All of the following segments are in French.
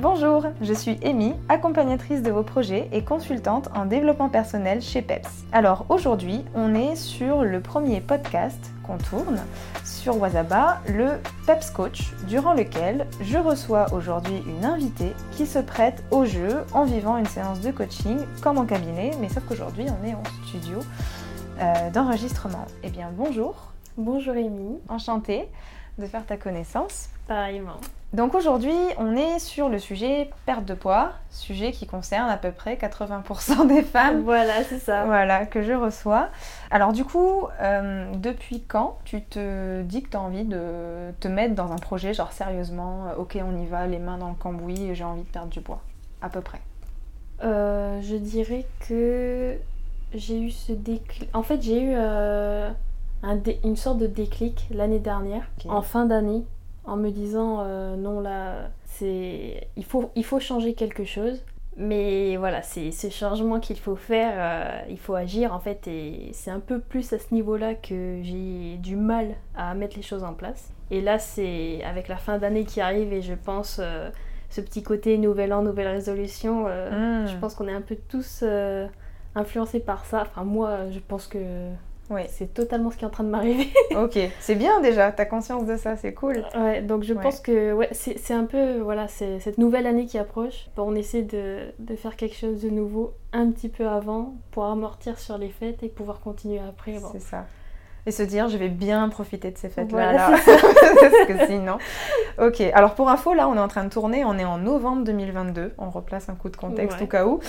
Bonjour, je suis Amy, accompagnatrice de vos projets et consultante en développement personnel chez PEPS. Alors aujourd'hui, on est sur le premier podcast qu'on tourne sur Wazaba, le PEPS Coach, durant lequel je reçois aujourd'hui une invitée qui se prête au jeu en vivant une séance de coaching comme en cabinet, mais sauf qu'aujourd'hui on est en studio euh, d'enregistrement. Eh bien bonjour. Bonjour Amy. Enchantée de faire ta connaissance. Pareillement. Donc aujourd'hui, on est sur le sujet perte de poids, sujet qui concerne à peu près 80% des femmes. Voilà, c'est ça. Voilà, que je reçois. Alors du coup, euh, depuis quand tu te dis que tu as envie de te mettre dans un projet, genre sérieusement, euh, ok on y va, les mains dans le cambouis, j'ai envie de perdre du poids À peu près? Euh, je dirais que j'ai eu ce déclic. En fait, j'ai eu une sorte de déclic l'année dernière, en fin d'année en me disant euh, non là c'est il faut il faut changer quelque chose. Mais voilà c'est ce changement qu'il faut faire euh, il faut agir en fait et c'est un peu plus à ce niveau là que j'ai du mal à mettre les choses en place. Et là c'est avec la fin d'année qui arrive et je pense euh, ce petit côté nouvel an nouvelle résolution hmm. je pense qu'on est un peu tous influencés par ça. Enfin moi je pense que Ouais. C'est totalement ce qui est en train de m'arriver. ok, c'est bien déjà, t'as conscience de ça, c'est cool. Ouais, donc je pense que ouais, c'est un peu voilà, cette nouvelle année qui approche. On essaie de, de, faire quelque chose de nouveau un petit peu avant pour amortir sur les fêtes et pouvoir continuer après. C'est ça. Et se dire, je vais bien profiter de ces fêtes-là. Parce que sinon. Ok, alors pour info, là, on est en train de tourner, on est en novembre 2022. On replace un coup de contexte au cas où.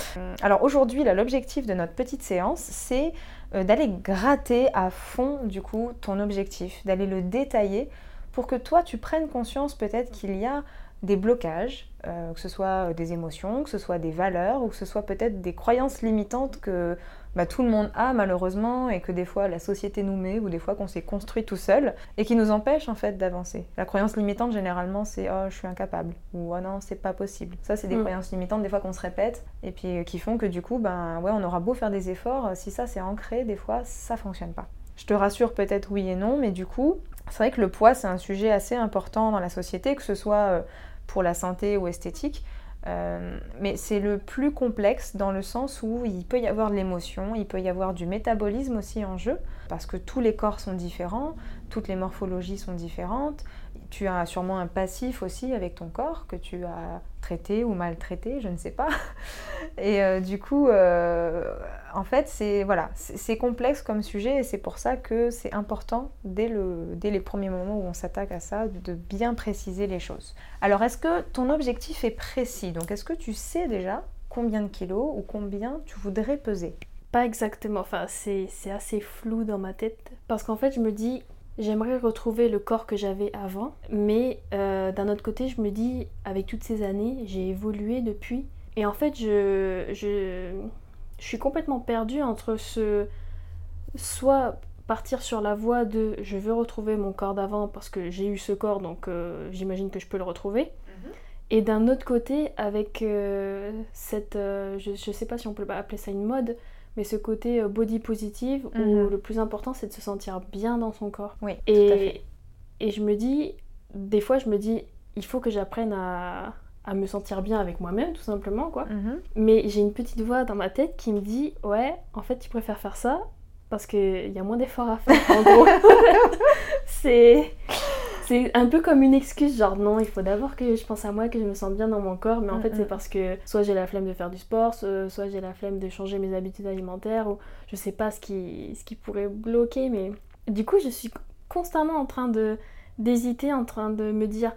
Alors aujourd'hui, l'objectif de notre petite séance, c'est euh, d'aller gratter à fond du coup ton objectif, d'aller le détailler pour que toi tu prennes conscience peut-être qu'il y a des blocages, euh, que ce soit des émotions, que ce soit des valeurs ou que ce soit peut-être des croyances limitantes que bah, tout le monde a malheureusement et que des fois la société nous met ou des fois qu'on s'est construit tout seul et qui nous empêche en fait d'avancer. La croyance limitante généralement c'est oh je suis incapable ou oh non c'est pas possible. Ça c'est des mm. croyances limitantes des fois qu'on se répète et puis euh, qui font que du coup ben ouais on aura beau faire des efforts si ça c'est ancré des fois ça fonctionne pas. Je te rassure peut-être oui et non mais du coup c'est vrai que le poids c'est un sujet assez important dans la société que ce soit euh, pour la santé ou esthétique euh, mais c'est le plus complexe dans le sens où il peut y avoir de l'émotion, il peut y avoir du métabolisme aussi en jeu, parce que tous les corps sont différents, toutes les morphologies sont différentes. Tu as sûrement un passif aussi avec ton corps que tu as traité ou maltraité, je ne sais pas. Et euh, du coup, euh, en fait, c'est voilà, c'est complexe comme sujet et c'est pour ça que c'est important dès, dès les premiers moments où on s'attaque à ça de bien préciser les choses. Alors, est-ce que ton objectif est précis? Donc, est-ce que tu sais déjà combien de kilos ou combien tu voudrais peser? Pas exactement, enfin, c'est assez flou dans ma tête parce qu'en fait, je me dis, J'aimerais retrouver le corps que j'avais avant, mais euh, d'un autre côté, je me dis, avec toutes ces années, j'ai évolué depuis. Et en fait, je, je, je suis complètement perdue entre ce. Soit partir sur la voie de je veux retrouver mon corps d'avant parce que j'ai eu ce corps, donc euh, j'imagine que je peux le retrouver. Mhm. Et d'un autre côté, avec euh, cette. je ne sais pas si on peut appeler ça une mode, mais ce côté euh, body positive où mhm. le plus important c'est de se sentir bien dans son corps. Oui, et, tout à fait. et je me dis, des fois je me dis, il faut que j'apprenne à, à, me sentir bien avec moi-même tout simplement quoi. Mhm. Mais j'ai une petite voix dans ma tête qui me dit, ouais, en fait tu préfères faire ça parce qu'il y a moins d'efforts à faire en gros. c'est c'est un peu comme une excuse, genre non, il faut d'abord que je pense à moi, que je me sens bien dans mon corps, mais en mm, fait c'est mm. parce que soit j'ai la flemme de faire du sport, soit, j'ai la flemme de changer mes habitudes alimentaires, ou je sais pas ce qui, ce qui pourrait bloquer, mais du coup je suis constamment en train de d'hésiter, en train de me dire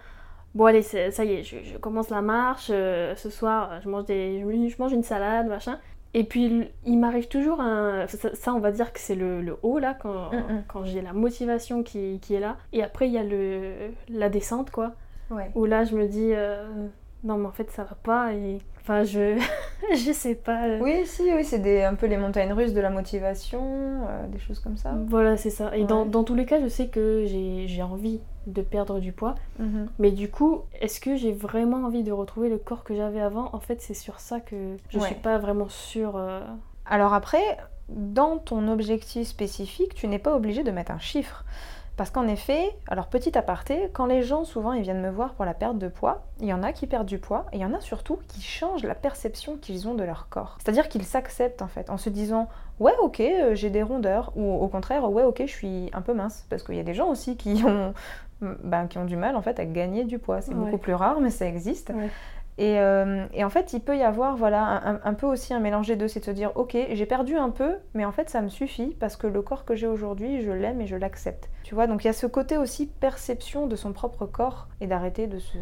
bon allez ça y est, je, commence la marche, euh, ce soir je mange, des, je mange une salade, machin, et puis, il m'arrive toujours un. Ça, on va dire que c'est le, haut, là, quand, mm, mm. quand j'ai la motivation qui, qui, est là. Et après, il y a le, la descente, quoi. Ouais. Où là, je me dis, euh, non, mais en fait, ça va pas. Et Enfin, je je sais pas. Euh. Oui, si, oui, c'est un peu les montagnes russes de la motivation, euh, des choses comme ça. Voilà, c'est ça. Et dans, dans, tous les cas, je sais que j'ai envie de perdre du poids. Mhm. Mais du coup, est-ce que j'ai vraiment envie de retrouver le corps que j'avais avant? En fait, c'est sur ça que je suis pas vraiment sûre. Euh. Alors après, dans ton objectif spécifique, tu n'es pas obligé de mettre un chiffre. Parce qu'en effet, alors petit aparté, quand les gens souvent ils viennent me voir pour la perte de poids, il y en a qui perdent du poids et il y en a surtout qui changent la perception qu'ils ont de leur corps. C'est-à-dire qu'ils s'acceptent en fait en se disant ouais ok euh, j'ai des rondeurs ou au contraire ouais ok je suis un peu mince parce qu'il y a des gens aussi qui ont bah, qui ont du mal en fait à gagner du poids. C'est beaucoup plus rare mais ça existe. Euh, et, en fait, il peut y avoir voilà, un, peu aussi un mélange des deux, c'est de se dire, ok, j'ai perdu un peu, mais en fait, ça me suffit parce que le corps que j'ai aujourd'hui, je l'aime et je l'accepte. Tu vois, donc il y a ce côté aussi perception de son propre corps et d'arrêter de se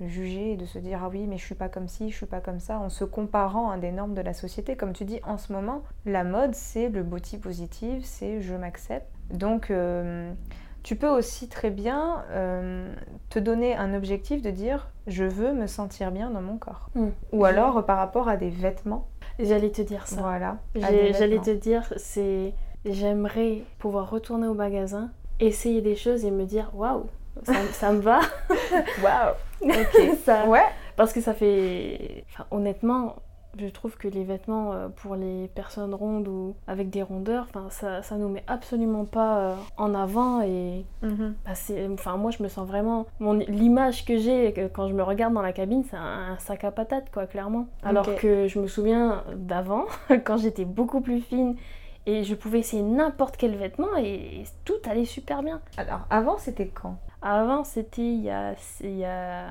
juger et de se dire, ah oui, mais je suis pas comme ci, je suis pas comme ça, en se comparant à des normes de la société. Comme tu dis, en ce moment, la mode, c'est le body positive, c'est je m'accepte. Donc, euh, tu peux aussi très bien euh, te donner un objectif de dire je veux me sentir bien dans mon corps. Hmm. Ou alors par rapport à des vêtements. J'allais te dire ça. Voilà. J'allais te dire c'est j'aimerais pouvoir retourner au magasin, essayer des choses et me dire waouh, ça, me va. waouh. ok. ça, ouais. Parce que ça fait. honnêtement, je trouve que les vêtements euh, pour les personnes rondes ou avec des rondeurs, ça, ça nous met absolument pas euh, en avant et bah, enfin moi je me sens vraiment l'image que j'ai quand je me regarde dans la cabine, c'est un, sac à patates quoi clairement. Alors que je me souviens d'avant quand j'étais beaucoup plus fine et je pouvais essayer n'importe quel vêtement et tout allait super bien. Alors avant c'était quand? Avant, c'était il y a 6 il y a,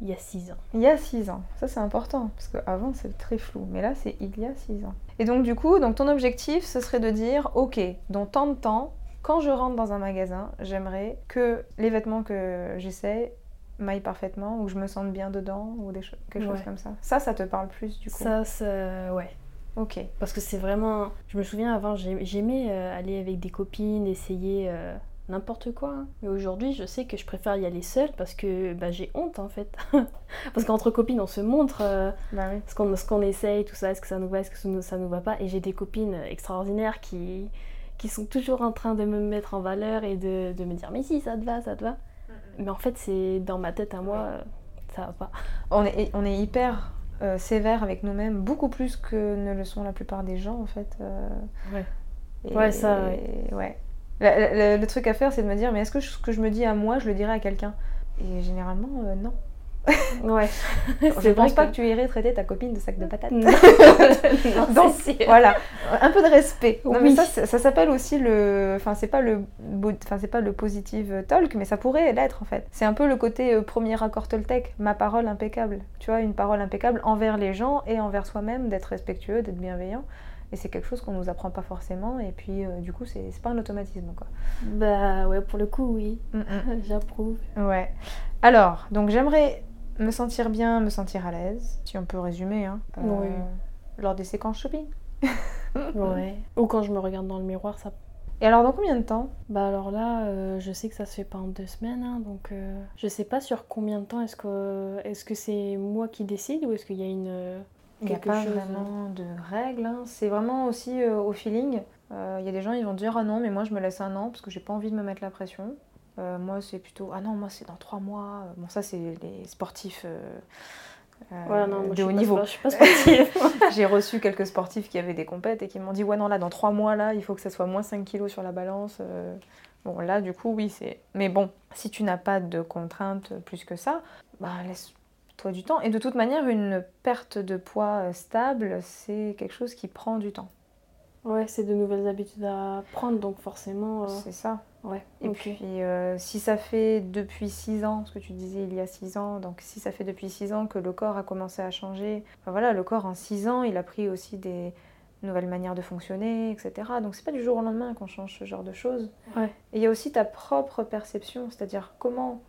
il six ans. Il y a 6 ans. Ça, c'est important, parce qu'avant, c'est très flou. Mais là, c'est il y a 6 ans. Et donc, du coup, donc, ton objectif, ce serait de dire, OK, dans tant de temps, quand je rentre dans un magasin, j'aimerais que les vêtements que j'essaie m'aillent parfaitement, ou je me sente bien dedans, ou des quelque chose comme ça. Ça, ça te parle plus, du coup Ça, ça ouais. Ok. Parce que c'est vraiment... Je me souviens, avant, j'aimais euh, aller avec des copines, essayer... Euh, n'importe quoi. Hein. Mais aujourd'hui, je sais que je préfère y aller seule parce que bah, j'ai honte en fait. parce qu'entre copines, on se montre euh, bah ce qu'on essaye, tout ça, est-ce que ça nous va, est-ce que ça nous va pas? Et j'ai des copines extraordinaires qui, qui sont toujours en train de me mettre en valeur et de, de me dire mais si, ça te va, ça te va. Mais en fait, c'est dans ma tête à moi, euh, ça va pas. On est, on est hyper euh, sévère avec nous-mêmes, beaucoup plus que ne le sont la plupart des gens en fait. ouais. ouais, ça. ouais. Le, truc à faire, c'est de me dire, mais est-ce que ce que je me dis à moi, je le dirais à quelqu'un? Et généralement, euh, non. ouais. je ne pense pas que... tu irais traiter ta copine de sac de patates. Donc, voilà, un peu de respect. Non, mais ça, ça s'appelle aussi le. Enfin, c'est pas le. Enfin, c'est pas le positive talk, mais ça pourrait l'être en fait. C'est un peu le côté euh, premier accord Toltec, ma parole impeccable. Tu vois, une parole impeccable envers les gens et envers soi-même, d'être respectueux, d'être bienveillant. Et c'est quelque chose qu'on nous apprend pas forcément. Et puis, euh, du coup, c'est pas un automatisme. Quoi. Bah ouais, pour le coup, oui. Mm, mm. J'approuve. Ouais. Alors, donc j'aimerais me sentir bien, me sentir à l'aise, si on peut résumer, hein, euh, oui. lors des séquences shopping. ouais. Ou quand je me regarde dans le miroir, ça. Et alors, dans combien de temps? Bah alors là, euh, je sais que ça se fait pas en deux semaines, hein, donc je sais pas sur combien de temps. Est-ce que est-ce que c'est moi qui décide ou est-ce qu'il y a une il n'y a pas vraiment de règles. Hein. C'est vraiment aussi euh, au feeling. Euh, il y a des gens, ils vont dire Ah non, mais moi je me laisse un an parce que j'ai pas envie de me mettre la pression. Euh, moi, c'est plutôt Ah non, moi c'est dans trois mois. Bon, ça, c'est les sportifs. de haut niveau. j'ai reçu quelques sportifs qui avaient des compètes et qui m'ont dit ouais non là dans trois mois là il faut que ça soit moins 5 kilos sur la balance. Bon là du coup oui c'est. Mais bon si tu n'as pas de contraintes plus que ça, bah laisse du temps. Et de toute manière, une perte de poids euh, stable, c'est quelque chose qui prend du temps. Ouais, c'est de nouvelles habitudes à prendre, donc forcément. Euh, c'est ça. Ouais. Et puis, euh, si ça fait depuis 6 ans, ce que tu disais il y a 6 ans, donc si ça fait depuis 6 ans que le corps a commencé à changer, voilà, le corps en 6 ans, il a pris aussi des nouvelles manières de fonctionner, etc. Donc c'est pas du jour au lendemain qu'on change ce genre de choses. Ouais. Et il y a aussi ta propre perception, c'est-à-dire comment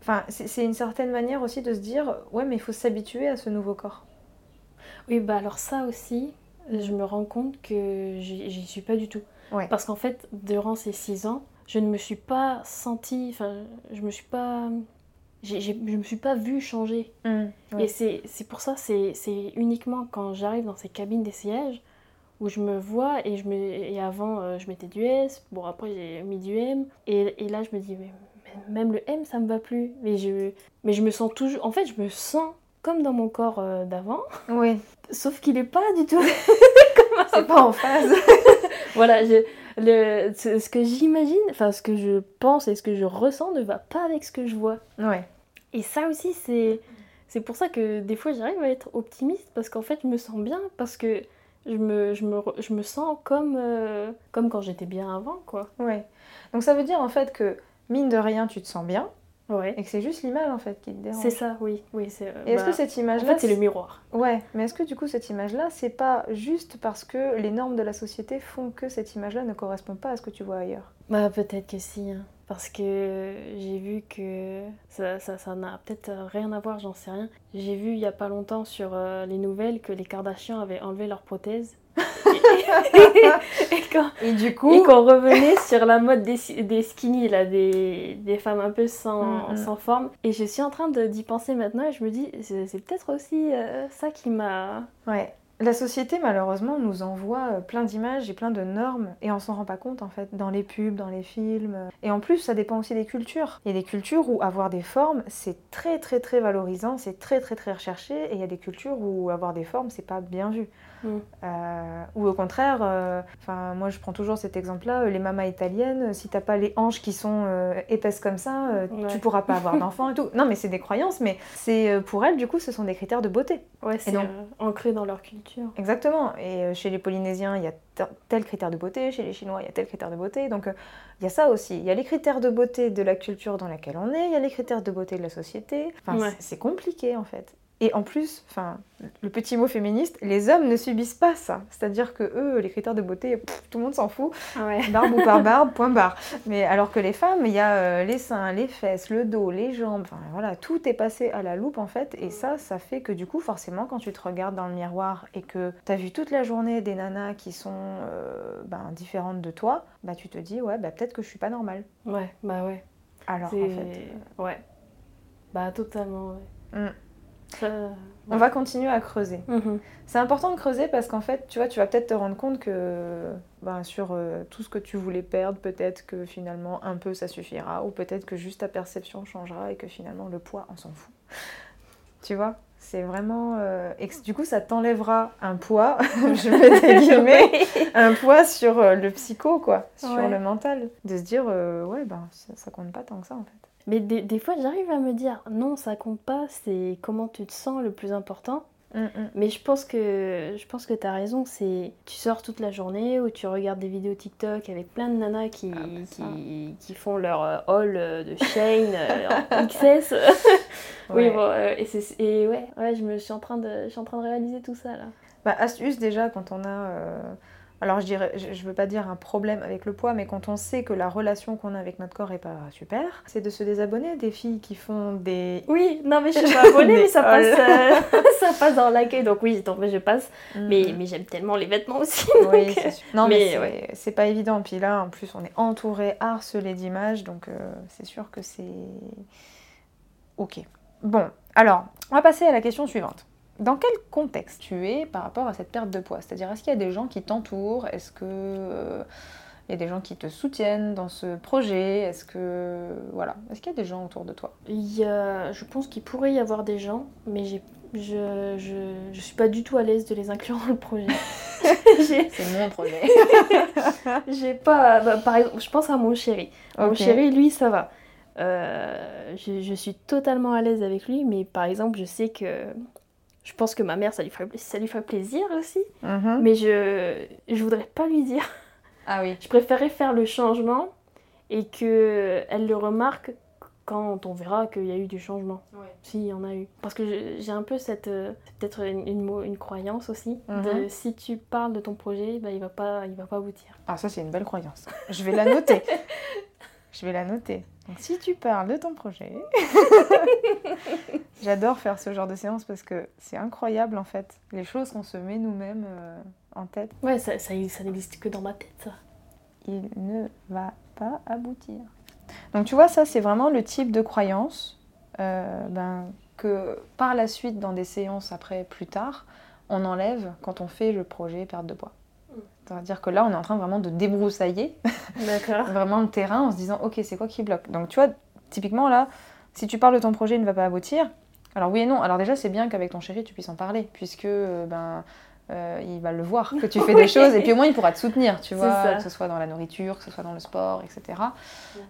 Enfin, c'est une certaine manière aussi de se dire, ouais, mais il faut s'habituer à ce nouveau corps. Oui, bah alors ça aussi, je me rends compte que j'y suis pas du tout. Parce qu'en fait, durant ces six ans, je ne me suis pas sentie, enfin, je me suis pas, je me suis pas vue changer. Mmh, Et c'est pour ça, c'est uniquement quand j'arrive dans ces cabines d'essayage où je me vois et je me et avant euh, je mettais du S, bon après j'ai mis du M et, et là je me dis mais même le M, ça me va plus. Mais je, mais je me sens toujours. En fait, je me sens comme dans mon corps euh, d'avant. Oui. Sauf qu'il est pas du tout. C'est pas en phase. voilà, le, ce, que j'imagine, enfin ce que je pense et ce que je ressens ne va pas avec ce que je vois. Ouais. Et ça aussi, c'est, c'est pour ça que des fois j'arrive à être optimiste parce qu'en fait je me sens bien parce que je me, je me, je me sens comme, euh, comme quand j'étais bien avant, quoi. Ouais. Donc ça veut dire en fait que mine de rien tu te sens bien, Ouais. Et que c'est juste l'image en fait qui te dérange. C'est ça, oui. oui c'est, euh, et est-ce que bah, cette image-là. En fait, c'est le miroir. Ouais, mais est-ce que du coup, cette image-là, c'est pas juste parce que les normes de la société font que cette image-là ne correspond pas à ce que tu vois ailleurs? Bah, peut-être que si. Hein. Parce que j'ai vu que ça, ça, ça n'a peut-être rien à voir, j'en sais rien. J'ai vu il y a pas longtemps sur euh, les nouvelles que les Kardashians avaient enlevé leur prothèse et, du coup. Et qu'on revenait sur la mode des, des skinny, là, des, des, femmes un peu sans, sans, forme. Et je suis en train d'y penser maintenant et je me dis, c'est peut-être aussi euh, ça qui m'a. Ouais. La société, malheureusement, nous envoie euh, plein d'images et plein de normes, et on s'en rend pas compte en fait, dans les pubs, dans les films. Et en plus, ça dépend aussi des cultures. Il y a des cultures où avoir des formes, c'est très très très valorisant, c'est très très très recherché, et il y a des cultures où avoir des formes, c'est pas bien vu. Mm. Euh, ou au contraire, euh, moi je prends toujours cet exemple-là, les mamas italiennes, si t'as pas les hanches qui sont épaisses comme ça, tu pourras pas avoir d'enfant et tout. Non mais c'est des croyances, mais c'est pour elles du coup ce sont des critères de beauté. Ouais, c'est ancré dans leur culture. Exactement. Et euh, chez les Polynésiens, il y a tel critère de beauté, chez les Chinois, il y a tel critère de beauté. Donc euh, il y a ça aussi. Il y a les critères de beauté de la culture dans laquelle on est, il y a les critères de beauté de la société. Enfin, c'est compliqué en fait. Et en plus, enfin, le petit mot féministe, les hommes ne subissent pas ça. C'est-à-dire que eux, les critères de beauté, tout le monde s'en fout. Barbe ou par barbe, point barre. Mais alors que les femmes, il y a euh, les seins, les fesses, le dos, les jambes, enfin voilà, tout est passé à la loupe en fait. Et ça, ça fait que du coup, forcément, quand tu te regardes dans le miroir et que tu as vu toute la journée des nanas qui sont euh, ben, différentes de toi, bah tu te dis, ouais, bah peut-être que je suis pas normale. Ouais, bah ouais. Alors en fait. Euh, ouais. Bah totalement, ouais. Mm. On va continuer à creuser. Mhm. C'est important de creuser parce qu'en fait, tu vois, tu vas peut-être te rendre compte que ben, sur euh, tout ce que tu voulais perdre, peut-être que finalement un peu ça suffira, ou peut-être que juste ta perception changera et que finalement le poids, on s'en fout. Tu vois c'est vraiment. Euh, du coup, ça t'enlèvera un poids, je vais des guillemets, un poids sur euh, le psycho, quoi, sur le mental. De se dire, ouais, ben, ça, ça compte pas tant que ça, en fait. Mais des, des fois, j'arrive à me dire, non, ça compte pas, c'est comment tu te sens le plus important. Mm, mm. Mais je pense que je pense que tu as raison, c'est tu sors toute la journée ou tu regardes des vidéos TikTok avec plein de nanas qui, ah, bah qui, qui, font leur euh, haul euh, de Shane euh, en XS. oui, bon, et, et ouais, ouais, je me suis en train de je suis en train de réaliser tout ça là. Bah astuce déjà quand on a alors je dirais, je veux pas dire un problème avec le poids, mais quand on sait que la relation qu'on a avec notre corps est pas super, c'est de se désabonner des filles qui font des. Oui, non mais je suis pas abonnée, mais ça passe, euh, ça passe dans l'accueil, donc oui, donc je passe. Mm. Mais, mais j'aime tellement les vêtements aussi. Oui, c'est sûr. Non mais, c'est pas évident. Puis là, en plus, on est entouré, harcelé d'images, donc euh, c'est sûr que c'est. Ok. Bon, alors, on va passer à la question suivante. Dans quel contexte tu es par rapport à cette perte de poids? C'est-à-dire, est-ce qu'il y a des gens qui t'entourent? Est-ce que euh, il y a des gens qui te soutiennent dans ce projet? Est-ce que voilà, est-ce qu'il y a des gens autour de toi? Il y a, je pense qu'il pourrait y avoir des gens, mais j'ai, je, je, je suis pas du tout à l'aise de les inclure dans le projet. C'est mon projet. j'ai pas, bah, par exemple, je pense à mon chéri. Mon chéri, lui, ça va. Euh, je, je, suis totalement à l'aise avec lui, mais par exemple, je sais que je pense que ma mère, ça lui ferait, ça lui ferait plaisir aussi. Mhm. Mais je je voudrais pas lui dire. Ah oui. Je préférerais faire le changement et qu'elle le remarque quand on verra qu'il y a eu du changement. S'il y en a eu. Parce que j'ai un peu cette. Euh, peut-être une, une, croyance aussi. de mhm. si tu parles de ton projet, bah, il va pas il va pas aboutir. Ah, ça, c'est une belle croyance. Je vais la noter. Je vais la noter. Donc, si tu parles de ton projet, j'adore faire ce genre de séance parce que c'est incroyable en fait, les choses qu'on se met nous-mêmes euh, en tête. Ouais, ça, ça, ça n'existe que dans ma tête, ça. Il ne va pas aboutir. Donc tu vois, ça c'est vraiment le type de croyance euh, ben, que par la suite, dans des séances après, plus tard, on enlève quand on fait le projet perte de poids. C'est-à-dire que là, on est en train vraiment de débroussailler vraiment le terrain en se disant, ok, c'est quoi qui bloque? Donc tu vois, typiquement là, si tu parles de ton projet, il ne va pas aboutir. Alors oui et non. Alors déjà, c'est bien qu'avec ton chéri, tu puisses en parler, puisque euh, ben, euh, il va le voir que tu fais des choses et puis au moins il pourra te soutenir, tu vois, que ce soit dans la nourriture, que ce soit dans le sport, etc.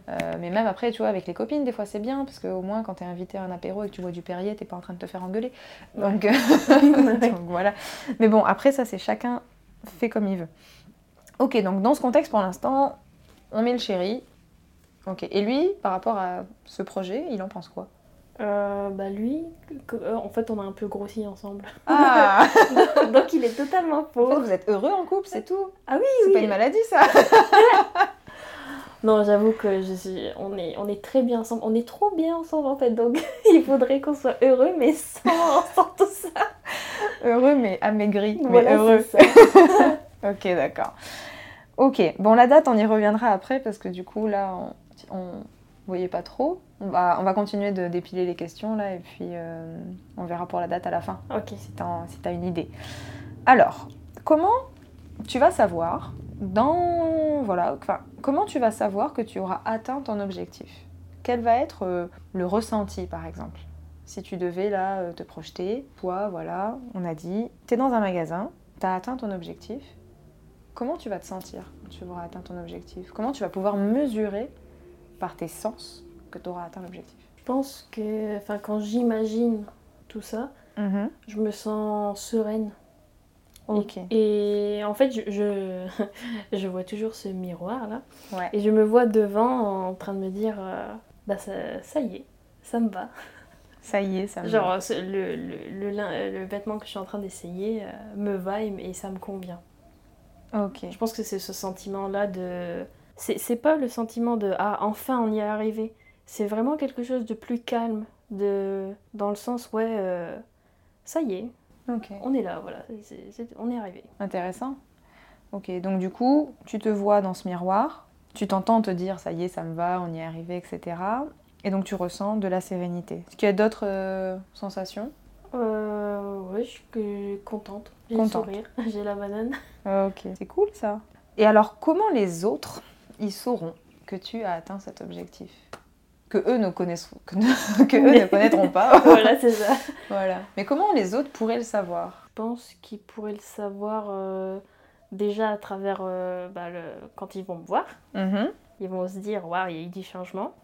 Euh, mais même après, tu vois, avec les copines, des fois c'est bien parce qu'au moins quand tu es invité à un apéro et que tu bois du Perrier, t'es pas en train de te faire engueuler. Donc, donc voilà. Mais bon, après ça, c'est chacun fait comme il veut. Ok, donc dans ce contexte, pour l'instant, on met le chéri. Ok, et lui, par rapport à ce projet, il en pense quoi? Euh, bah lui, euh, en fait, on a un peu grossi ensemble. Ah Donc il est totalement faux. vous êtes heureux en couple, c'est tout. Ah oui, C'est pas une maladie, ça. non, j'avoue que je suis... on, est... on est très bien ensemble. On est trop bien ensemble, en fait. Donc il faudrait qu'on soit heureux, mais sans, tout ça. Heureux, mais amaigri, mais heureux. Ok, d'accord. Ok, bon, la date, on y reviendra après, parce que du coup, là, on... on voyez pas trop. On va, on va continuer de dépiler les questions là et puis euh, on verra pour la date à la fin. Ok. Si tu as, une idée. Alors, comment tu vas savoir dans voilà, comment tu vas savoir que tu auras atteint ton objectif? Quel va être euh, le ressenti par exemple? Si tu devais là euh, te projeter, toi voilà, on a dit, tu es dans un magasin, tu as atteint ton objectif. Comment tu vas te sentir quand tu auras atteint ton objectif? Comment tu vas pouvoir mesurer par tes sens que tu auras atteint l'objectif? Je pense que enfin, quand j'imagine tout ça, mhm. je me sens sereine. Et, en fait, je, je, vois toujours ce miroir là. Et je me vois devant en train de me dire euh, bah ça, ça y est, ça me va. Ça y est, ça me Genre, va. Genre, le, le, le, vêtement que je suis en train d'essayer euh, me va et, et, ça me convient. Ok. Je pense que c'est ce sentiment-là de c'est pas le sentiment de ah enfin on y est arrivé. C'est vraiment quelque chose de plus calme, de dans le sens ouais euh, ça y est, on est là voilà, on est arrivé. Intéressant. Ok donc du coup tu te vois dans ce miroir, tu t'entends te dire ça y est ça me va, on y est arrivé etc. Et donc tu ressens de la sérénité. Est-ce qu'il y a d'autres euh, sensations? Euh, Oui, je suis contente. J'ai le sourire, j'ai la banane. Ok, c'est cool ça. Et alors comment les autres ils sauront que tu as atteint cet objectif? Que eux ne, connaissent, que, eux ne connaîtront pas. voilà, c'est ça. Voilà. Mais comment les autres pourraient le savoir? Je pense qu'ils pourraient le savoir euh, déjà à travers euh, bah, le, quand ils vont me voir. Mm-hmm. Ils vont se dire, waouh, il y a eu du changement.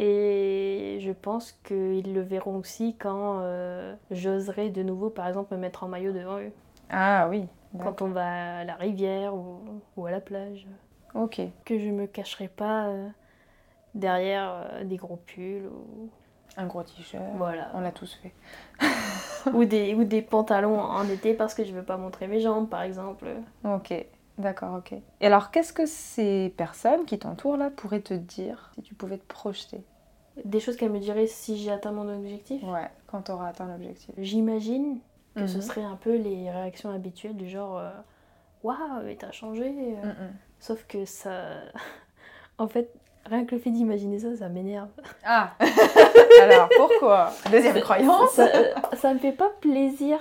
Et je pense qu'ils le verront aussi quand euh, j'oserai de nouveau, par exemple, me mettre en maillot devant eux. Ah oui. Quand on va à la rivière ou, ou à la plage. Ok. Que je me cacherai pas euh, derrière euh, des gros pulls ou. Un gros t-shirt. Voilà. On l'a tous fait. ou, des, ou des pantalons en été parce que je veux pas montrer mes jambes, par exemple. Ok. D'accord, ok. Et alors, qu'est-ce que ces personnes qui t'entourent là pourraient te dire si tu pouvais te projeter? Des choses qu'elles me diraient si j'ai atteint mon objectif? Ouais, quand tu auras atteint l'objectif. J'imagine que ce mhm. serait un peu les réactions habituelles du genre euh, Waouh, mais t'as changé Sauf que ça. en fait, rien que le fait d'imaginer ça, ça m'énerve. Ah Alors pourquoi? Deuxième croyance ça, ça, me fait pas plaisir.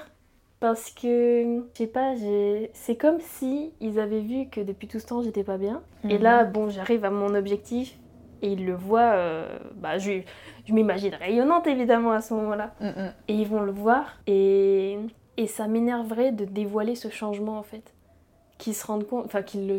Parce que, je sais pas, c'est comme si ils avaient vu que depuis tout ce temps j'étais pas bien. Et mhm. là, bon, j'arrive à mon objectif et ils le voient. Euh, bah, je, je m'imagine rayonnante évidemment à ce moment-là. Et ils vont le voir et, et ça m'énerverait de dévoiler ce changement en fait. Qu'ils se rendent compte, enfin qu'ils le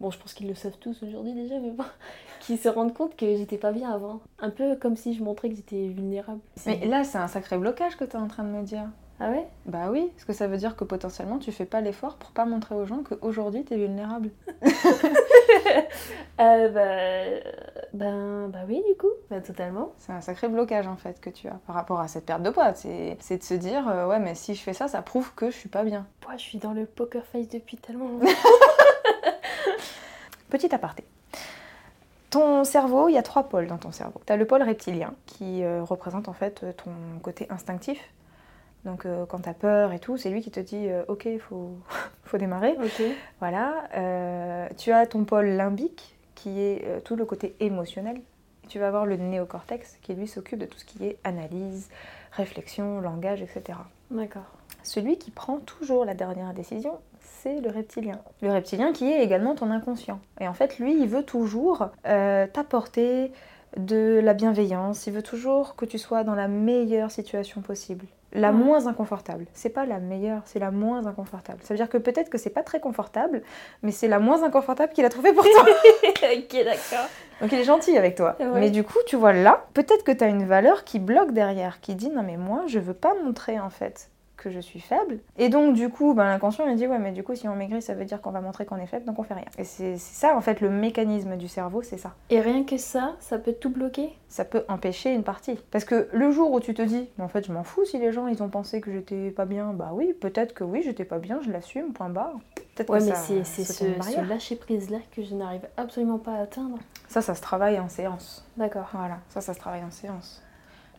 bon je pense qu'ils le savent tous aujourd'hui déjà, mais bon, qui se rendent compte que j'étais pas bien avant. Un peu comme si je montrais que j'étais vulnérable. Mais là c'est un sacré blocage que tu es en train de me dire. Ah ouais? Bah oui, parce que ça veut dire que potentiellement tu fais pas l'effort pour pas montrer aux gens qu'aujourd'hui tu es vulnérable. euh, bah, ben, bah oui du coup, bah, totalement. C'est un sacré blocage en fait que tu as par rapport à cette perte de poids. C'est de se dire, euh, ouais mais si je fais ça, ça prouve que je suis pas bien. Moi je suis dans le poker face depuis tellement longtemps. Petit aparté. Ton cerveau, il y a trois pôles dans ton cerveau. Tu as le pôle reptilien qui euh, représente en fait euh, ton côté instinctif. Donc euh, quand tu as peur et tout, c'est lui qui te dit ok, il faut, faut démarrer. Voilà. tu as ton pôle limbique qui est tout le côté émotionnel. tu vas avoir le néocortex qui lui s'occupe de tout ce qui est analyse, réflexion, langage, etc. D'accord. Celui qui prend toujours la dernière décision, c'est le reptilien. Le reptilien qui est également ton inconscient. Et en fait, lui, il veut toujours euh, t'apporter de la bienveillance, il veut toujours que tu sois dans la meilleure situation possible la moins inconfortable. C'est pas la meilleure, c'est la moins inconfortable. Ça veut dire que peut-être que c'est pas très confortable, mais c'est la moins inconfortable qu'il a trouvé pour toi. ok, d'accord. Donc il est gentil avec toi. Mais du coup, tu vois là, peut-être que tu as une valeur qui bloque derrière, qui dit non mais moi, je veux pas montrer en fait que je suis faible. Et donc, du coup, ben, l'inconscient me dit Ouais, mais du coup, si on maigrit, ça veut dire qu'on va montrer qu'on est faible, donc on fait rien. Et c'est ça, en fait, le mécanisme du cerveau, c'est ça. Et rien que ça, ça peut tout bloquer? Ça peut empêcher une partie. Parce que le jour où tu te dis En fait, je m'en fous si les gens, ils ont pensé que j'étais pas bien, bah oui, peut-être que oui, j'étais pas bien, je l'assume, point barre. Ouais, mais c'est ce, ce lâcher prise-là que je n'arrive absolument pas à atteindre. Ça, ça se travaille en séance. D'accord. Voilà, ça, ça se travaille en séance.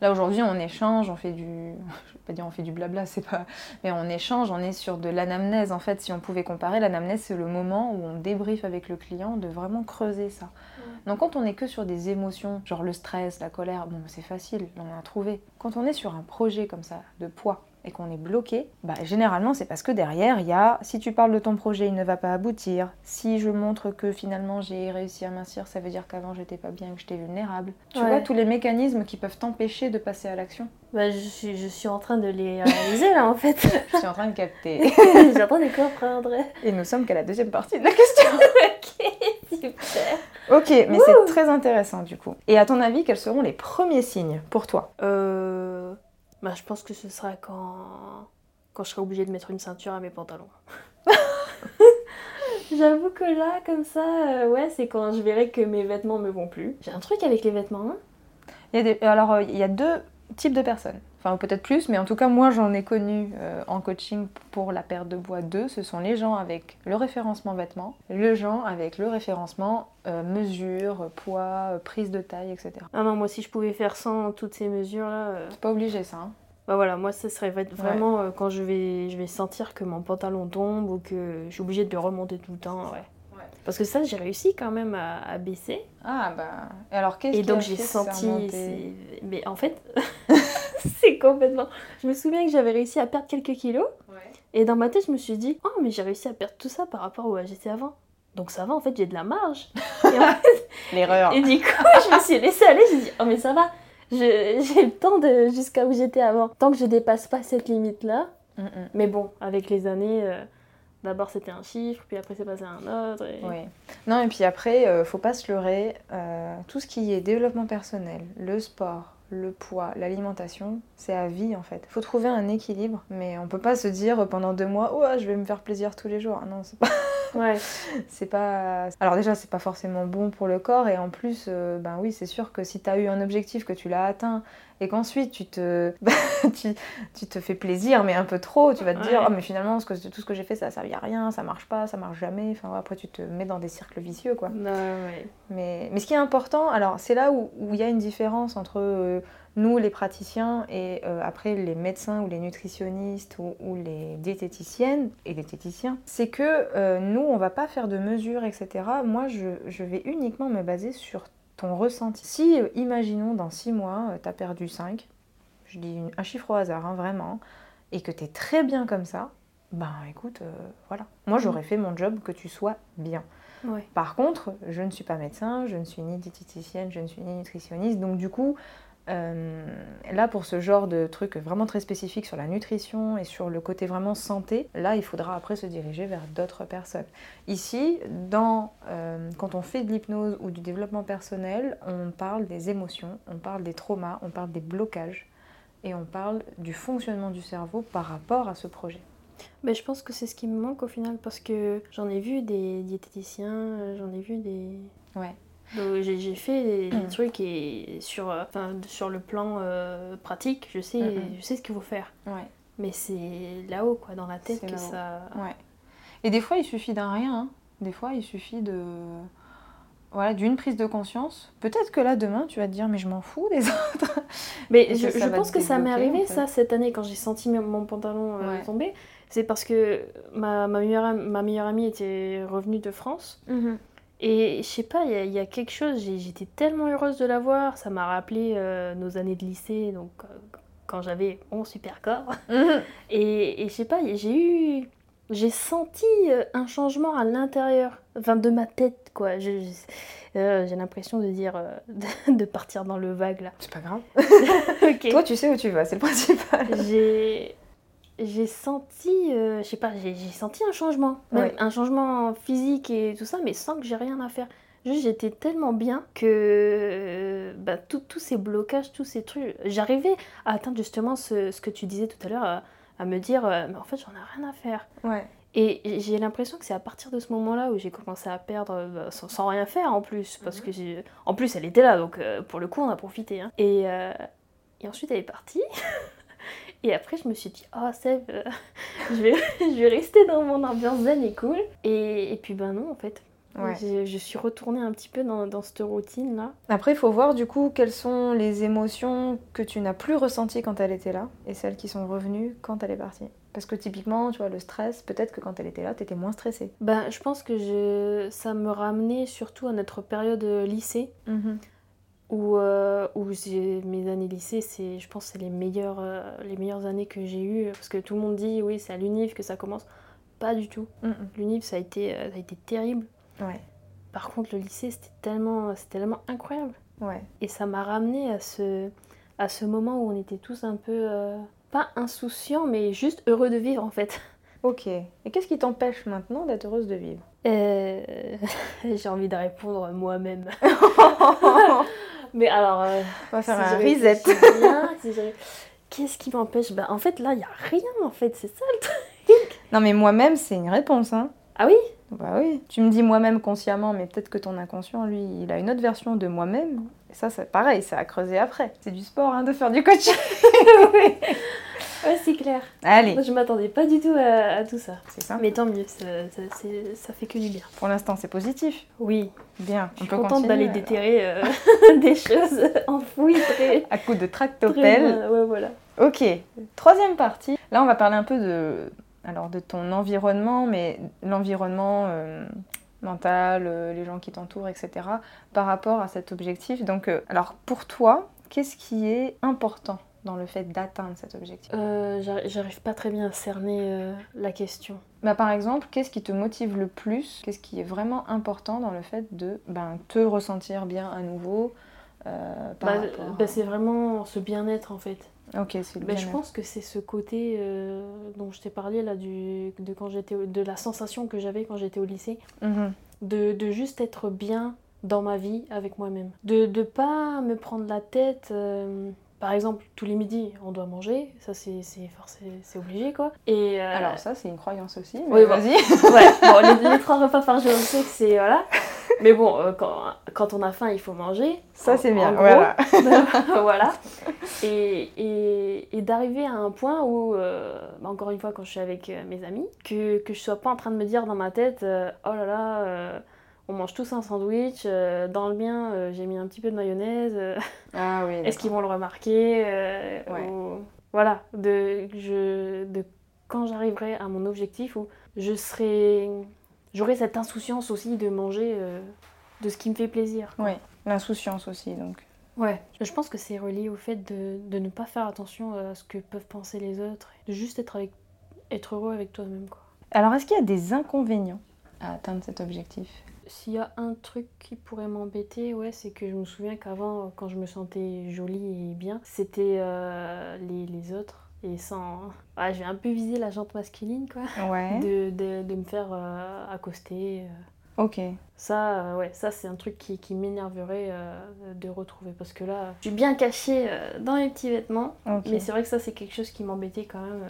Là aujourd'hui on échange, on fait du, je vais pas dire on fait du blabla, c'est pas, mais on échange, on est sur de l'anamnèse en fait. Si on pouvait comparer, l'anamnèse c'est le moment où on débriefe avec le client de vraiment creuser ça. Donc quand on est que sur des émotions, genre le stress, la colère, bon c'est facile, on a trouvé. Quand on est sur un projet comme ça de poids, et qu'on est bloqué, bah, généralement c'est parce que derrière il y a si tu parles de ton projet il ne va pas aboutir, si je montre que finalement j'ai réussi à mincir, ça veut dire qu'avant j'étais pas bien, que j'étais vulnérable. Tu vois tous les mécanismes qui peuvent t'empêcher de passer à l'action bah, je, suis, je suis en train de les réaliser là en fait. je suis en train de capter. je suis en train de comprendre. Et nous sommes qu'à la deuxième partie de la question. ok, super. Ok, mais c'est très intéressant du coup. Et à ton avis, quels seront les premiers signes pour toi? Euh bah, je pense que ce sera quand, quand je serai obligée de mettre une ceinture à mes pantalons. J'avoue que là, comme ça, euh, ouais, c'est quand je verrai que mes vêtements me vont plus. J'ai un truc avec les vêtements. Hein. Alors, euh, il y a deux types de personnes. Enfin, peut-être plus, mais en tout cas, moi, j'en ai connu euh, en coaching pour la perte de bois 2. Ce sont les gens avec le référencement vêtements, le gens avec le référencement mesure, poids, prise de taille, etc. Ah non, moi, si je pouvais faire sans toutes ces mesures-là... C'est pas obligé, ça. Hein. Bah voilà, moi ce serait vraiment euh, quand je vais, je vais sentir que mon pantalon tombe ou que je suis obligée de le remonter tout le temps. Ouais. Parce que ça, j'ai réussi quand même à, baisser. Ah bah. Alors qu'est-ce Et donc j'ai senti. Mais en fait, c'est complètement. Je me souviens que j'avais réussi à perdre quelques kilos. Et dans ma tête, je me suis dit, oh, mais j'ai réussi à perdre tout ça par rapport où j'étais avant. Donc ça va, en fait, j'ai de la marge. L'erreur. Et du coup, je me suis laissée aller, j'ai dit, oh, mais ça va j'ai le temps de jusqu'à où j'étais avant. Tant que je dépasse pas cette limite-là. Mais bon, avec les années, euh, d'abord c'était un chiffre, puis après c'est passé à un autre. Oui. Non, et puis après, euh, faut pas se leurrer. Euh, tout ce qui est développement personnel, le sport, le poids, l'alimentation, c'est à vie en fait. Il faut trouver un équilibre, mais on peut pas se dire pendant deux mois, oh, je vais me faire plaisir tous les jours. Non, c'est pas. Ouais. c'est pas. Alors, déjà, c'est pas forcément bon pour le corps, et en plus, euh, ben oui, c'est sûr que si tu as eu un objectif, que tu l'as atteint, et qu'ensuite tu te, tu, tu, te fais plaisir, mais un peu trop, tu vas te dire, oh, mais finalement, ce que, tout ce que j'ai fait, ça a servi à rien, ça marche pas, ça marche jamais. Enfin, après, tu te mets dans des cercles vicieux, quoi. Ouais, mais, mais ce qui est important, alors, c'est là où il y a une différence entre. Euh, nous, les praticiens, et euh, après les médecins ou les nutritionnistes ou, les diététiciennes et diététiciens, c'est que euh, nous, on va pas faire de mesures, etc. Moi, je, je, vais uniquement me baser sur ton ressenti. Si, euh, imaginons, dans 6 mois, tu as perdu 5, je dis un chiffre au hasard, hein, vraiment, et que tu es très bien comme ça, ben écoute, voilà. Moi, j'aurais fait mon job que tu sois bien. Par contre, je ne suis pas médecin, je ne suis ni diététicienne, je ne suis ni nutritionniste, donc du coup, euh, là, pour ce genre de truc vraiment très spécifique sur la nutrition et sur le côté vraiment santé, là, il faudra après se diriger vers d'autres personnes. Ici, dans, euh, quand on fait de l'hypnose ou du développement personnel, on parle des émotions, on parle des traumas, on parle des blocages et on parle du fonctionnement du cerveau par rapport à ce projet. Mais je pense que c'est ce qui me manque au final parce que j'en ai vu des diététiciens, j'en ai vu des... Ouais. J'ai fait des, mm. trucs et sur, euh, sur le plan euh, pratique, je sais, je sais ce qu'il faut faire. Ouais. Mais c'est là-haut, quoi, dans la tête que ça. Ouais. Et des fois, il suffit d'un rien. Hein. Des fois, il suffit de. Voilà, d'une prise de conscience. Peut-être que là, demain, tu vas te dire, mais je m'en fous des autres. Mais je, je pense que ça m'est arrivé, ça, cette année, quand j'ai senti mon pantalon euh, tomber. C'est parce que ma, ma, meilleure, ma meilleure amie était revenue de France. Mm-hmm. Et je sais pas, il y, a quelque chose, j'étais tellement heureuse de la voir, ça m'a rappelé euh, nos années de lycée, donc euh, quand j'avais mon super corps. Mhm. et, et je sais pas, j'ai eu j'ai senti euh, un changement à l'intérieur, enfin de ma tête, quoi. Euh, j'ai l'impression de dire, de, partir dans le vague là. C'est pas grave. Toi, tu sais où tu vas, c'est le principal. j'ai, j'ai senti, je sais pas, j'ai, senti un changement, un changement physique et tout ça, mais sans que j'ai rien à faire. Juste, j'étais tellement bien que bah, tous ces blocages, tous ces trucs, j'arrivais à atteindre justement ce, ce, que tu disais tout à l'heure à me dire, euh, mais en fait, j'en ai rien à faire. Ouais. Et j'ai l'impression que c'est à partir de ce moment-là où j'ai commencé à perdre euh, bah, sans, rien faire en plus. Parce mhm. que en plus, elle était là, donc euh, pour le coup, on a profité. Hein. Et, et ensuite, elle est partie. et après, je me suis dit, oh, Seb, je, vais, je vais rester dans mon ambiance zen et cool. Et, et puis, ben non, en fait. Je, suis retournée un petit peu dans, dans cette routine-là. Après, il faut voir du coup quelles sont les émotions que tu n'as plus ressenties quand elle était là et celles qui sont revenues quand elle est partie. Parce que typiquement, tu vois, le stress, peut-être que quand elle était là, tu étais moins stressée. Ben, je pense que je... ça me ramenait surtout à notre période lycée. Mm-hmm. Où, euh, où mes années lycée, c'est, je pense que c'est les meilleures, euh, les meilleures années que j'ai eues. Parce que tout le monde dit, oui, c'est à l'UNIF que ça commence. Pas du tout. L'UNIF, ça, a été, euh, ça a été terrible. Ouais. Par contre, le lycée, c'était tellement, c'était tellement incroyable. Ouais. Et ça m'a ramené à ce, à ce moment où on était tous un peu, euh, pas insouciants, mais juste heureux de vivre en fait. Ok. Et qu'est-ce qui t'empêche maintenant d'être heureuse de vivre? Euh... J'ai envie de répondre moi-même. mais alors. Euh, on va faire un reset. Qu'est-ce qui m'empêche? Bah, En fait, là, il n'y a rien en fait, c'est ça le truc. Non, mais moi-même, c'est une réponse. Hein. Ah oui? Bah oui. Tu me dis moi-même consciemment, mais peut-être que ton inconscient, lui, il a une autre version de moi-même. Et ça, c'est pareil, ça a creusé après. C'est du sport, hein, de faire du coaching. oui. Ouais, c'est clair. Allez. Moi, je m'attendais pas du tout à, tout ça. C'est ça. Mais tant mieux, ça, ça, fait que du bien. Pour l'instant, c'est positif. Oui. Bien. Je suis contente d'aller déterrer euh, des choses enfouies À coup de tractopelle. Ouais, voilà. Ok. Troisième partie. Là, on va parler un peu de alors de ton environnement, mais l'environnement euh, mental, euh, les gens qui t'entourent, etc., par rapport à cet objectif. Donc, alors pour toi, qu'est-ce qui est important dans le fait d'atteindre cet objectif? J'arrive pas très bien à cerner la question. Bah, par exemple, qu'est-ce qui te motive le plus? Qu'est-ce qui est vraiment important dans le fait de ben, te ressentir bien à nouveau bah, bah, C'est vraiment ce bien-être en fait. Ok, c'est ben, Je pense que c'est ce côté euh, dont je t'ai parlé là, du, de, quand de la sensation que j'avais quand j'étais au lycée. Mhm. De, de, juste être bien dans ma vie avec moi-même. De ne pas me prendre la tête. Euh, par exemple, tous les midis, on doit manger, ça c'est c'est obligé quoi. Et euh, Alors ça c'est une croyance aussi, mais oui, vas-y. ouais, bon, les, trois repas par jour, je sais que c'est voilà. Mais bon, euh, quand, quand, on a faim, il faut manger. Ça c'est bien, voilà. voilà. Et, et, et d'arriver à un point où, euh, bah, encore une fois, quand je suis avec mes amis, que, que je sois pas en train de me dire dans ma tête, oh là là on mange tous un sandwich. Euh, dans le mien, euh, j'ai mis un petit peu de mayonnaise. Euh, ah oui. Est-ce qu'ils vont le remarquer Voilà, de, je, de quand j'arriverai à mon objectif où je serai, j'aurai cette insouciance aussi de manger de ce qui me fait plaisir. Oui, l'insouciance aussi donc. Ouais, je pense que c'est relié au fait de, de, ne pas faire attention à ce que peuvent penser les autres, de juste être, avec, être heureux avec toi-même. Alors, est-ce qu'il y a des inconvénients à atteindre cet objectif? S'il y a un truc qui pourrait m'embêter, ouais, c'est que je me souviens qu'avant, quand je me sentais jolie et bien, c'était euh, les, les, autres. Et sans. Ouais, je vais un peu viser la jante masculine, quoi. Ouais. De, de, de me faire euh, accoster. Euh. Ok. Ça, ouais, ça c'est un truc qui, qui m'énerverait de retrouver. Parce que là, je suis bien cachée dans mes petits vêtements. Mais c'est vrai que ça, c'est quelque chose qui m'embêtait quand même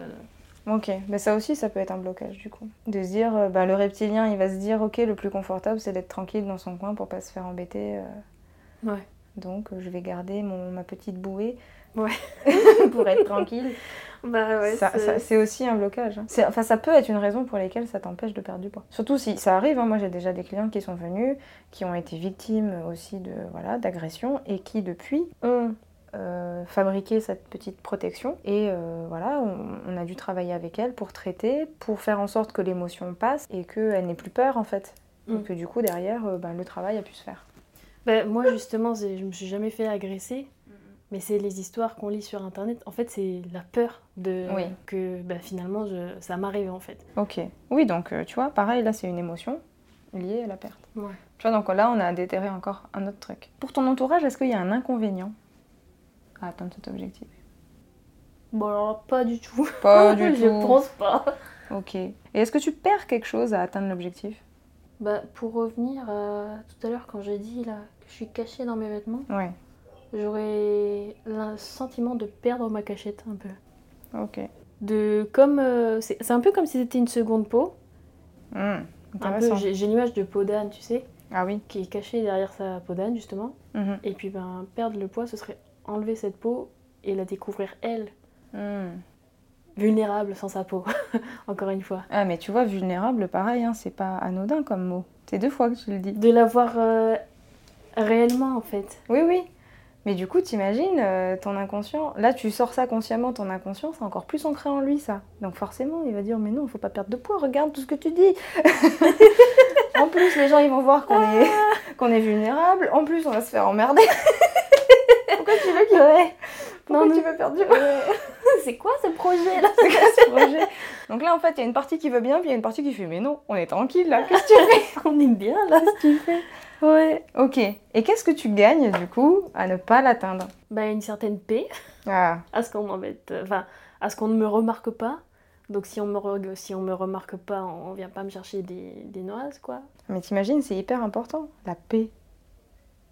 Ok, mais ça aussi, ça peut être un blocage du coup. De se dire, euh, bah, le reptilien, il va se dire, ok, le plus confortable, c'est d'être tranquille dans son coin pour pas se faire embêter. Euh. Ouais. Donc, euh, je vais garder mon, ma petite bouée. Ouais. pour être tranquille. Bah ouais. c'est aussi un blocage. Hein. Enfin, ça peut être une raison pour laquelle ça t'empêche de perdre du poids. Surtout si ça arrive. Hein. Moi, j'ai déjà des clients qui sont venus, qui ont été victimes aussi de voilà d'agressions et qui depuis ont euh, fabriquer cette petite protection. Et euh, voilà, on, a dû travailler avec elle pour traiter, pour faire en sorte que l'émotion passe et qu'elle n'ait plus peur en fait. Mm. Et que du coup, derrière, euh, ben, le travail a pu se faire. Ben, moi, justement, je me suis jamais fait agresser. Mais c'est les histoires qu'on lit sur internet. En fait, c'est la peur de que bah, finalement je... ça m'arrive en fait. Ok. Oui, donc tu vois, pareil, là c'est une émotion liée à la perte. Ouais. Tu vois, donc là on a déterré encore un autre truc. Pour ton entourage, est-ce qu'il y a un inconvénient? À atteindre cet objectif Bon, alors pas du tout. Pas du tout. Je pense pas. Ok. Et est-ce que tu perds quelque chose à atteindre l'objectif? Bah, pour revenir à tout à l'heure quand j'ai dit là que je suis cachée dans mes vêtements. Ouais j'aurais le sentiment de perdre ma cachette un peu. Ok. De comme euh, c'est un peu comme si c'était une seconde peau. Mmh, j'ai l'image de peau d'âne, tu sais. Ah oui. Qui est cachée derrière sa peau d'âne justement. Mmh. Et puis ben perdre le poids, ce serait enlever cette peau et la découvrir elle. Mmh. Vulnérable sans sa peau, encore une fois. Ah mais tu vois, vulnérable, pareil, hein, c'est pas anodin comme mot. C'est deux fois que tu le dis. De l'avoir euh, réellement en fait. Oui, oui. Mais du coup, t'imagines, euh, ton inconscient, là tu sors ça consciemment, ton inconscient, c'est encore plus ancré en lui ça. Donc forcément, il va dire, mais non, il faut pas perdre de poids, regarde tout ce que tu dis. en plus, les gens, ils vont voir qu'on est, qu'on est vulnérable. En plus, on va se faire emmerder. Pourquoi tu veux qu'il... Pourquoi tu veux perdre du C'est quoi ce projet là? Ce projet? Donc là, en fait, il y a une partie qui veut bien, puis il y a une partie qui fait, mais non, on est tranquille là, qu'est-ce que tu fais? On est bien là, qu'est-ce que tu fais? Ouais, ok. Et qu'est-ce que tu gagnes du coup à ne pas l'atteindre? Bah une certaine paix. Ah. à ce qu'on m'embête, euh, enfin à ce qu'on ne me remarque pas. Donc si on me si on me remarque pas, on vient pas me chercher des, des noises quoi. Mais t'imagines, c'est hyper important, la paix.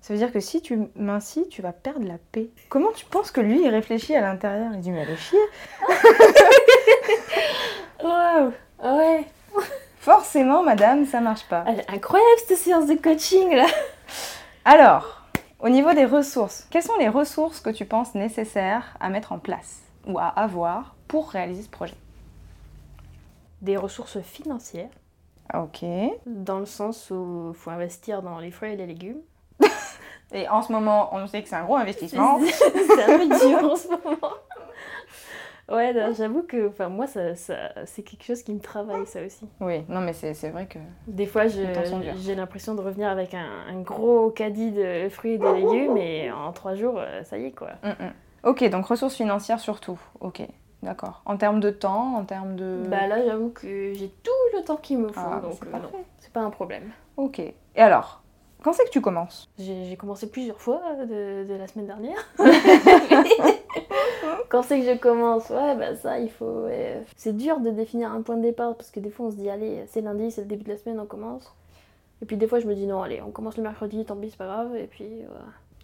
Ça veut dire que si tu mincis, tu vas perdre la paix. Comment tu penses que lui, il réfléchit à l'intérieur? Il dit, mais allez chier Waouh Ouais Forcément, madame, ça marche pas. Elle est incroyable cette séance de coaching là. Alors, au niveau des ressources, quelles sont les ressources que tu penses nécessaires à mettre en place ou à avoir pour réaliser ce projet? Des ressources financières. Ok. Dans le sens où il faut investir dans les fruits et les légumes. Et en ce moment, on sait que c'est un gros investissement. c'est un peu dur en ce moment. Ouais, j'avoue que enfin, moi, ça, ça c'est quelque chose qui me travaille, ça aussi. Oui, non, mais c'est vrai que. Des fois, j'ai l'impression de revenir avec un, un, gros caddie de fruits et de légumes, et en trois jours, euh, ça y est, quoi. Mm, mm. Ok, donc ressources financières surtout. Ok, d'accord. En termes de temps, en termes de. Bah là, j'avoue que j'ai tout le temps qu'il me faut, ah, donc euh, c'est pas un problème. Ok. Et alors, quand c'est que tu commences J'ai commencé plusieurs fois de, de la semaine dernière. quand c'est que je commence Ouais, bah ça, il faut. C'est dur de définir un point de départ parce que des fois on se dit, allez, c'est lundi, c'est le début de la semaine, on commence. Et puis des fois je me dis, non, allez, on commence le mercredi, tant pis, c'est pas grave. Et puis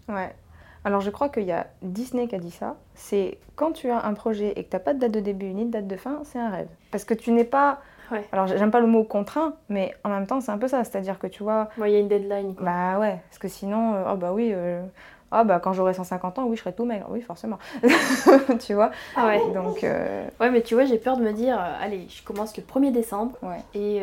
voilà. Ouais. Alors je crois qu'il y a Disney qui a dit ça. C'est quand tu as un projet et que tu n'as pas de date de début ni de date de fin, c'est un rêve. Parce que tu n'es pas alors j'aime pas le mot contraint, mais en même temps c'est un peu ça, c'est-à-dire que tu vois... Il y a une deadline. Quoi. Bah ouais, parce que sinon, euh, oh bah oui, euh, oh bah quand j'aurai 150 ans, oui je serai tout maigre, oui forcément. tu vois? Ah ouais. Donc... Euh, ouais mais tu vois j'ai peur de me dire, allez je commence le 1er décembre, ouais. et,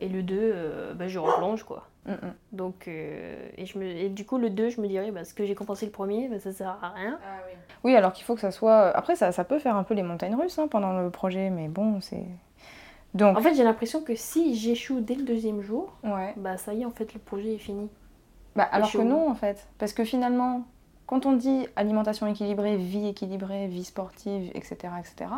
et, le 2, bah, je replonge quoi. Mm, mm. Donc, et, je me, et du coup, le 2, je me dirais, bah, ce que j'ai compensé le premier, bah, ça sert à rien. Ah, oui. oui, alors qu'il faut que ça soit. Après, ça, ça peut faire un peu les montagnes russes hein, pendant le projet, mais bon, c'est. En fait, j'ai l'impression que si j'échoue dès le deuxième jour, ouais. bah ça y est, en fait, le projet est fini. Bah, alors que non, en fait. Parce que finalement, quand on dit alimentation équilibrée, vie équilibrée, vie sportive, etc., etc.,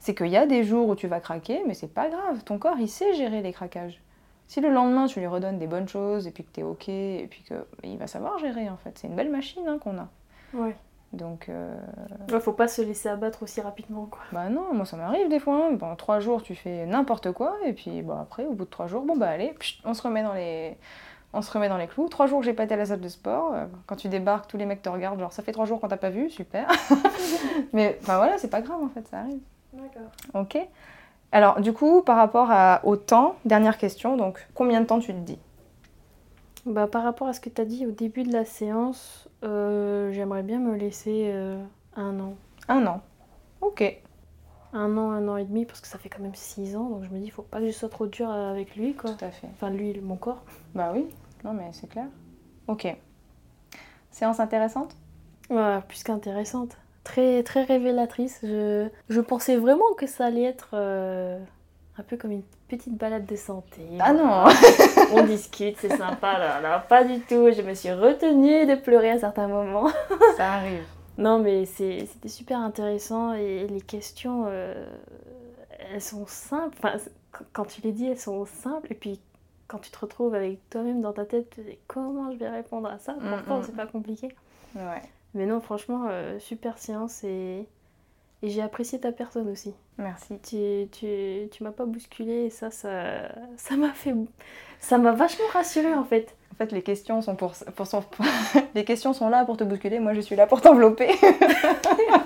c'est qu'il y a des jours où tu vas craquer, mais c'est pas grave. Ton corps, il sait gérer les craquages. Si le lendemain, tu lui redonnes des bonnes choses, et puis que tu es OK, et puis que il va savoir gérer, en fait. C'est une belle machine hein, qu'on a. Ouais. Donc. Euh... faut pas se laisser abattre aussi rapidement, quoi. Bah non, moi ça m'arrive des fois. Hein. Pendant trois jours, tu fais n'importe quoi, et puis bon, après, au bout de trois jours, bon bah allez, on se remet dans les. On se remet dans les clous. Trois jours j'ai pas été à la salle de sport. Euh, quand tu débarques, tous les mecs te regardent, genre ça fait trois jours qu'on t'a pas vu, super. Mais enfin voilà, c'est pas grave en fait, ça arrive. D'accord. Ok. Alors du coup, par rapport à, au temps, dernière question, donc combien de temps tu te dis? Bah, par rapport à ce que tu as dit au début de la séance, euh, j'aimerais bien me laisser euh, un an. Un an Ok. Un an, un an et demi, parce que ça fait quand même six ans, donc je me dis, il faut pas que je sois trop dur avec lui, quoi. Tout à fait. Enfin, lui, mon corps. Bah oui, non mais c'est clair. Ok. Séance intéressante? Ouais, plus qu'intéressante. Très, très révélatrice. Je, je pensais vraiment que ça allait être euh, un peu comme une petite balade de santé. Ah non On discute, c'est sympa. Là, là, pas du tout. Je me suis retenue de pleurer à certains moments. Ça arrive. Non, mais c'était super intéressant et les questions, euh, elles sont simples. Enfin, quand tu les dis, elles sont simples. Et puis, quand tu te retrouves avec toi-même dans ta tête, comment je vais répondre à ça? Mm, Pourtant, mm. c'est pas compliqué. Ouais. Mais non, franchement, euh, super séance et, et j'ai apprécié ta personne aussi. Merci. Tu, tu, tu m'as pas bousculé et ça, ça m'a fait. Ça m'a vachement rassurée en fait. En fait, les questions sont pour, pour les questions sont là pour te bousculer. Moi, je suis là pour t'envelopper.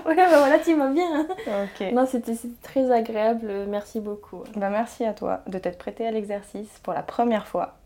ouais, bah voilà, tu m'as bien. Ok. Non, c'était très agréable. Merci beaucoup. Bah, merci à toi de t'être prêté à l'exercice pour la première fois.